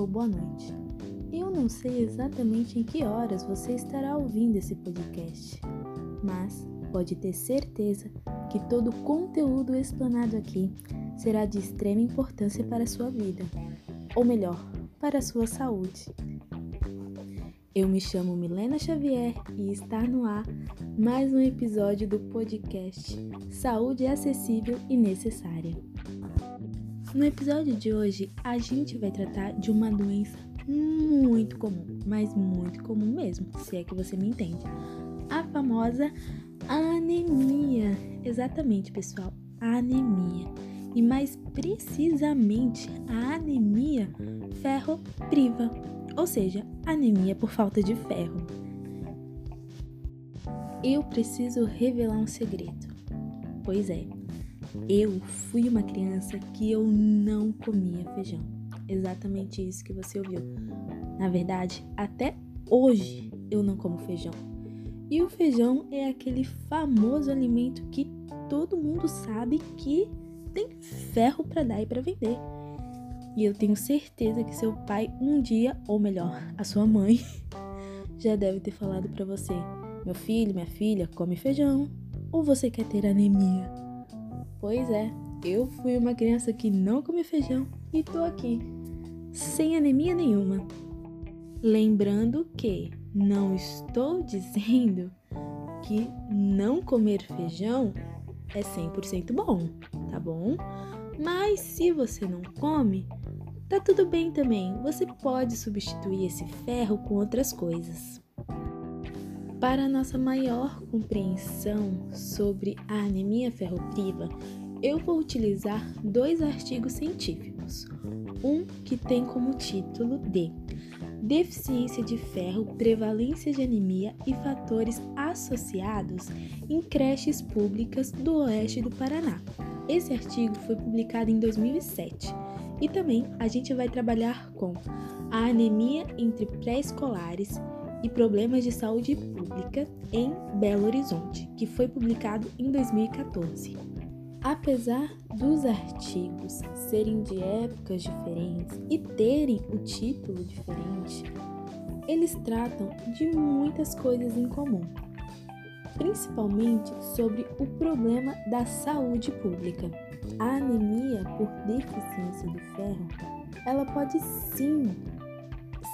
ou boa noite. Eu não sei exatamente em que horas você estará ouvindo esse podcast, mas pode ter certeza que todo o conteúdo explanado aqui será de extrema importância para a sua vida, ou melhor, para a sua saúde. Eu me chamo Milena Xavier e está no ar mais um episódio do podcast Saúde Acessível e Necessária. No episódio de hoje, a gente vai tratar de uma doença muito comum, mas muito comum mesmo, se é que você me entende. A famosa anemia. Exatamente, pessoal, anemia. E mais precisamente, a anemia ferro-priva, ou seja, anemia por falta de ferro. Eu preciso revelar um segredo. Pois é, eu fui uma criança que eu não comia feijão. Exatamente isso que você ouviu. Na verdade, até hoje eu não como feijão. E o feijão é aquele famoso alimento que todo mundo sabe que tem ferro para dar e para vender. E eu tenho certeza que seu pai um dia, ou melhor, a sua mãe, já deve ter falado para você: "Meu filho, minha filha, come feijão, ou você quer ter anemia?" Pois é, eu fui uma criança que não come feijão e tô aqui, sem anemia nenhuma. Lembrando que não estou dizendo que não comer feijão é 100% bom, tá bom? Mas se você não come, tá tudo bem também. Você pode substituir esse ferro com outras coisas. Para nossa maior compreensão sobre a anemia ferropriva, eu vou utilizar dois artigos científicos. Um que tem como título de Deficiência de ferro, prevalência de anemia e fatores associados em creches públicas do oeste do Paraná. Esse artigo foi publicado em 2007 e também a gente vai trabalhar com a anemia entre pré-escolares e Problemas de Saúde Pública em Belo Horizonte, que foi publicado em 2014. Apesar dos artigos serem de épocas diferentes e terem o título diferente, eles tratam de muitas coisas em comum, principalmente sobre o problema da saúde pública. A anemia por deficiência de ferro, ela pode sim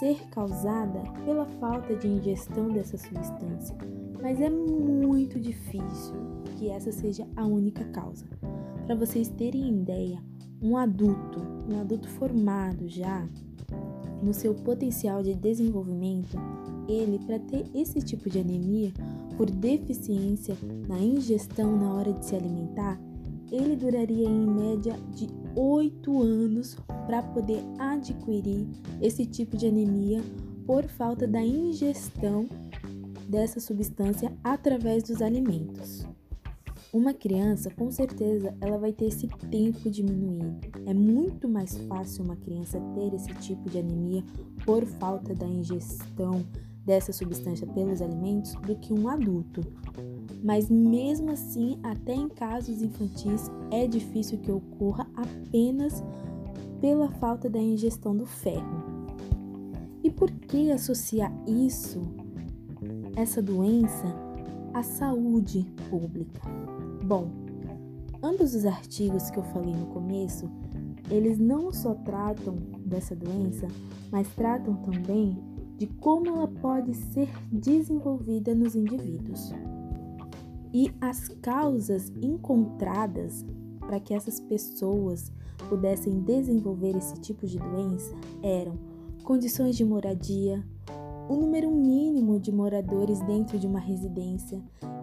ser causada pela falta de ingestão dessa substância, mas é muito difícil que essa seja a única causa. Para vocês terem ideia, um adulto, um adulto formado já no seu potencial de desenvolvimento, ele para ter esse tipo de anemia por deficiência na ingestão na hora de se alimentar, ele duraria em média de 8 anos para poder adquirir esse tipo de anemia por falta da ingestão dessa substância através dos alimentos. Uma criança, com certeza, ela vai ter esse tempo diminuído. É muito mais fácil uma criança ter esse tipo de anemia por falta da ingestão dessa substância pelos alimentos do que um adulto. Mas mesmo assim, até em casos infantis, é difícil que ocorra apenas pela falta da ingestão do ferro. E por que associar isso, essa doença, à saúde pública? Bom, ambos os artigos que eu falei no começo, eles não só tratam dessa doença, mas tratam também de como ela pode ser desenvolvida nos indivíduos. E as causas encontradas para que essas pessoas pudessem desenvolver esse tipo de doença eram condições de moradia, o número mínimo de moradores dentro de uma residência,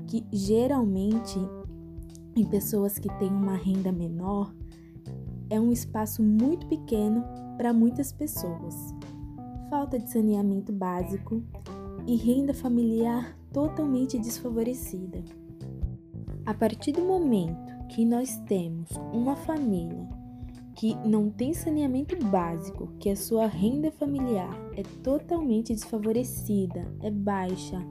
que geralmente em pessoas que têm uma renda menor é um espaço muito pequeno para muitas pessoas falta de saneamento básico e renda familiar totalmente desfavorecida. A partir do momento que nós temos uma família que não tem saneamento básico, que a sua renda familiar é totalmente desfavorecida, é baixa,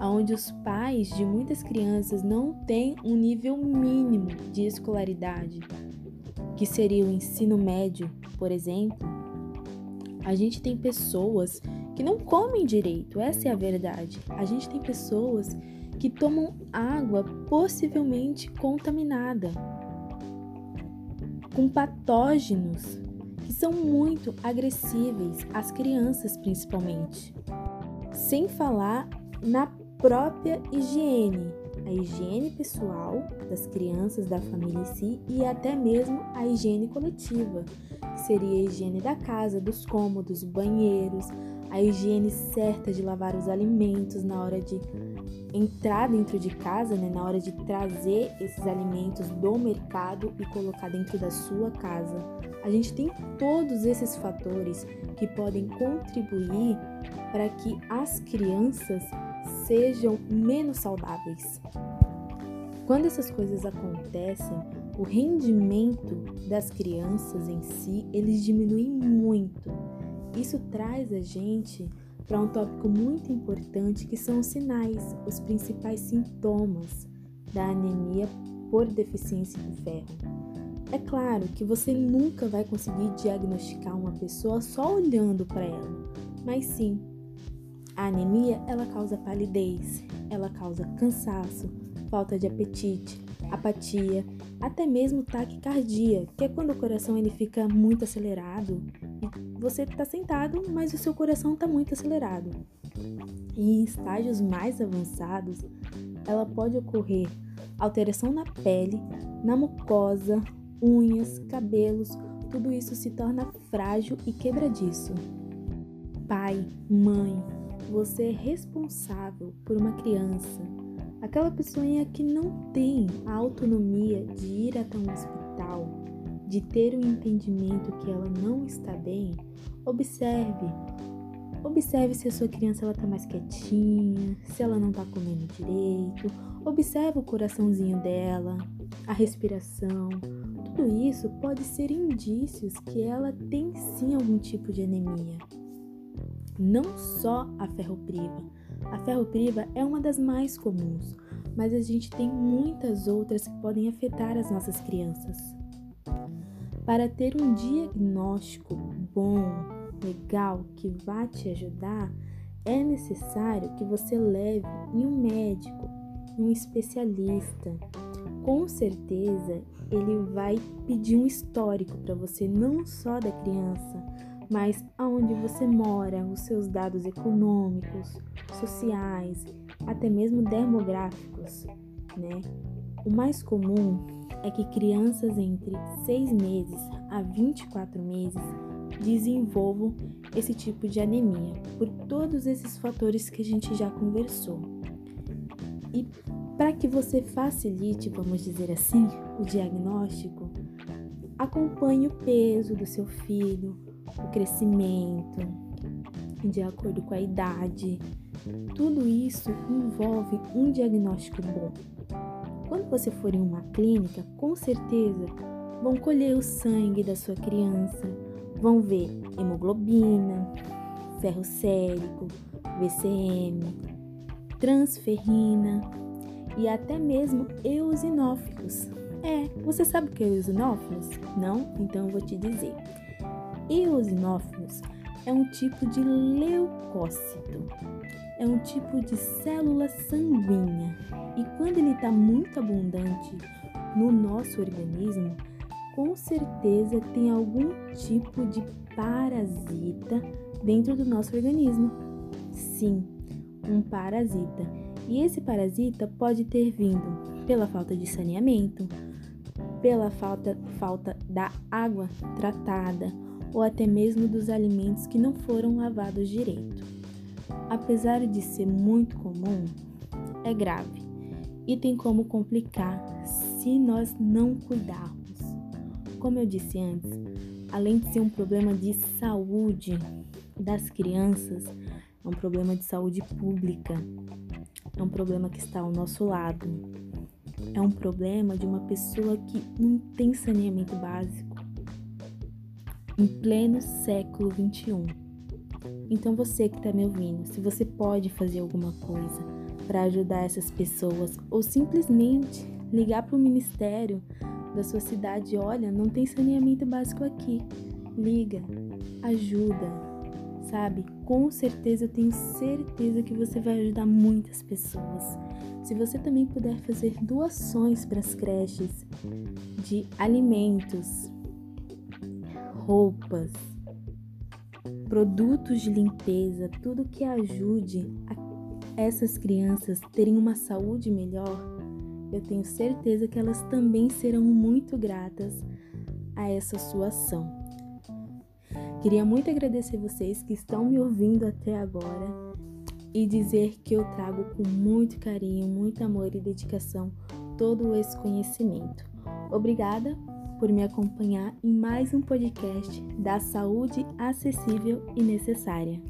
onde os pais de muitas crianças não têm um nível mínimo de escolaridade, que seria o ensino médio, por exemplo, A gente tem pessoas que não comem direito, essa é a verdade. A gente tem pessoas que tomam água possivelmente contaminada, com patógenos que são muito agressíveis às crianças, principalmente. Sem falar na própria higiene, a higiene pessoal das crianças, da família em si e até mesmo a higiene coletiva, que seria a higiene da casa, dos cômodos, banheiros, a higiene certa de lavar os alimentos na hora de entrar dentro de casa, né, na hora de trazer esses alimentos do mercado e colocar dentro da sua casa. A gente tem todos esses fatores que podem contribuir para que as crianças sejam menos saudáveis. Quando essas coisas acontecem, o rendimento das crianças em si, eles diminuem muito. Isso traz a gente para um tópico muito importante que são os sinais, os principais sintomas da anemia por deficiência de ferro. É claro que você nunca vai conseguir diagnosticar uma pessoa só olhando para ela, mas sim, a anemia ela causa palidez, ela causa cansaço, falta de apetite, apatia, até mesmo taquicardia, que é quando o coração ele fica muito acelerado você está sentado, mas o seu coração está muito acelerado. E em estágios mais avançados, ela pode ocorrer alteração na pele, na mucosa, unhas, cabelos, tudo isso se torna frágil e quebradiço. Pai, mãe, você é responsável por uma criança Aquela pessoa que não tem a autonomia de ir até um hospital, de ter o um entendimento que ela não está bem, observe. Observe se a sua criança ela tá mais quietinha, se ela não está comendo direito. Observe o coraçãozinho dela, a respiração. Tudo isso pode ser indícios que ela tem sim algum tipo de anemia. Não só a ferropriva, a ferropriva é uma das mais comuns, mas a gente tem muitas outras que podem afetar as nossas crianças. Para ter um diagnóstico bom, legal, que vá te ajudar, é necessário que você leve em um médico, um especialista. Com certeza, ele vai pedir um histórico para você, não só da criança, mas aonde você mora, os seus dados econômicos, sociais, até mesmo demográficos, né? O mais comum é que crianças entre 6 meses a 24 meses desenvolvam esse tipo de anemia, por todos esses fatores que a gente já conversou. E para que você facilite, vamos dizer assim, o diagnóstico, acompanhe o peso do seu filho, o crescimento, de acordo com a idade. Tudo isso envolve um diagnóstico bom. Você for em uma clínica, com certeza vão colher o sangue da sua criança, vão ver hemoglobina, ferro sérico, VCM, transferrina e até mesmo eosinófilos. É, você sabe o que é eosinófilos? Não? Então eu vou te dizer eosinófilos é um tipo de leucócito, é um tipo de célula sanguínea e quando ele está muito abundante no nosso organismo, com certeza tem algum tipo de parasita dentro do nosso organismo. Sim, um parasita. E esse parasita pode ter vindo pela falta de saneamento, pela falta, falta da água tratada ou até mesmo dos alimentos que não foram lavados direito. Apesar de ser muito comum, é grave e tem como complicar se nós não cuidarmos. Como eu disse antes, além de ser um problema de saúde das crianças, é um problema de saúde pública, é um problema que está ao nosso lado, é um problema de uma pessoa que não tem saneamento básico em pleno século 21. Então você que está me ouvindo, se você pode fazer alguma coisa para ajudar essas pessoas ou simplesmente ligar para o ministério da sua cidade, olha, não tem saneamento básico aqui. Liga, ajuda, sabe, com certeza eu tenho certeza que você vai ajudar muitas pessoas. Se você também puder fazer doações para as creches de alimentos, roupas, produtos de limpeza, tudo que ajude essas crianças terem uma saúde melhor, eu tenho certeza que elas também serão muito gratas a essa sua ação. Queria muito agradecer vocês que estão me ouvindo até agora e dizer que eu trago com muito carinho, muito amor e dedicação todo esse conhecimento. Obrigada por me acompanhar em mais um podcast da saúde acessível e necessária.